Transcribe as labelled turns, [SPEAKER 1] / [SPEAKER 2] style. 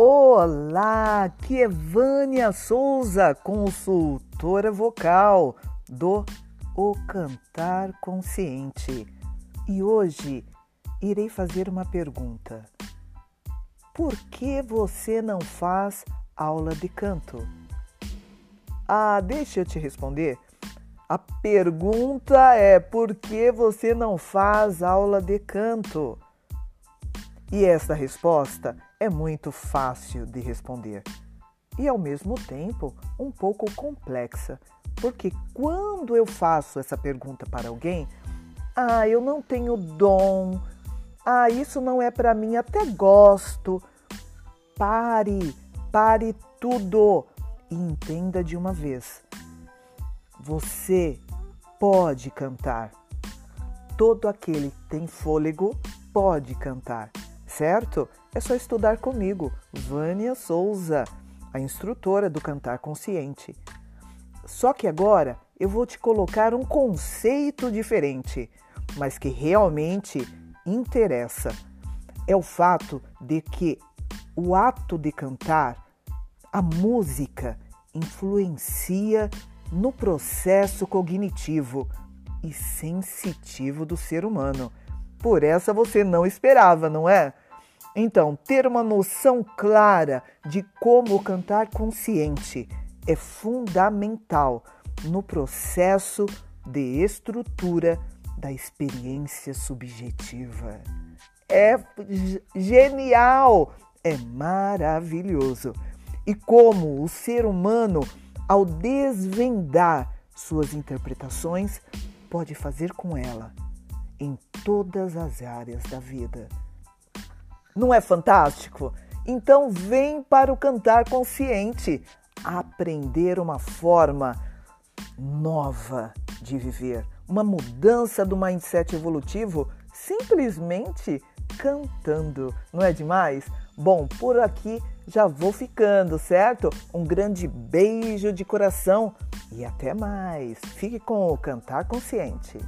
[SPEAKER 1] Olá, aqui é Vânia Souza, consultora vocal do O Cantar Consciente. E hoje irei fazer uma pergunta. Por que você não faz aula de canto? Ah, deixa eu te responder. A pergunta é: por que você não faz aula de canto? E esta resposta é muito fácil de responder e, ao mesmo tempo, um pouco complexa, porque quando eu faço essa pergunta para alguém, ah, eu não tenho dom, ah, isso não é para mim, até gosto. Pare, pare tudo e entenda de uma vez. Você pode cantar. Todo aquele que tem fôlego pode cantar certo? É só estudar comigo, Vânia Souza, a instrutora do Cantar Consciente. Só que agora eu vou te colocar um conceito diferente, mas que realmente interessa. É o fato de que o ato de cantar, a música, influencia no processo cognitivo e sensitivo do ser humano. Por essa você não esperava, não é? Então, ter uma noção clara de como cantar consciente é fundamental no processo de estrutura da experiência subjetiva. É genial, é maravilhoso. E como o ser humano, ao desvendar suas interpretações, pode fazer com ela em todas as áreas da vida. Não é fantástico? Então vem para o cantar consciente, aprender uma forma nova de viver, uma mudança do mindset evolutivo simplesmente cantando. Não é demais? Bom, por aqui já vou ficando, certo? Um grande beijo de coração e até mais. Fique com o Cantar Consciente.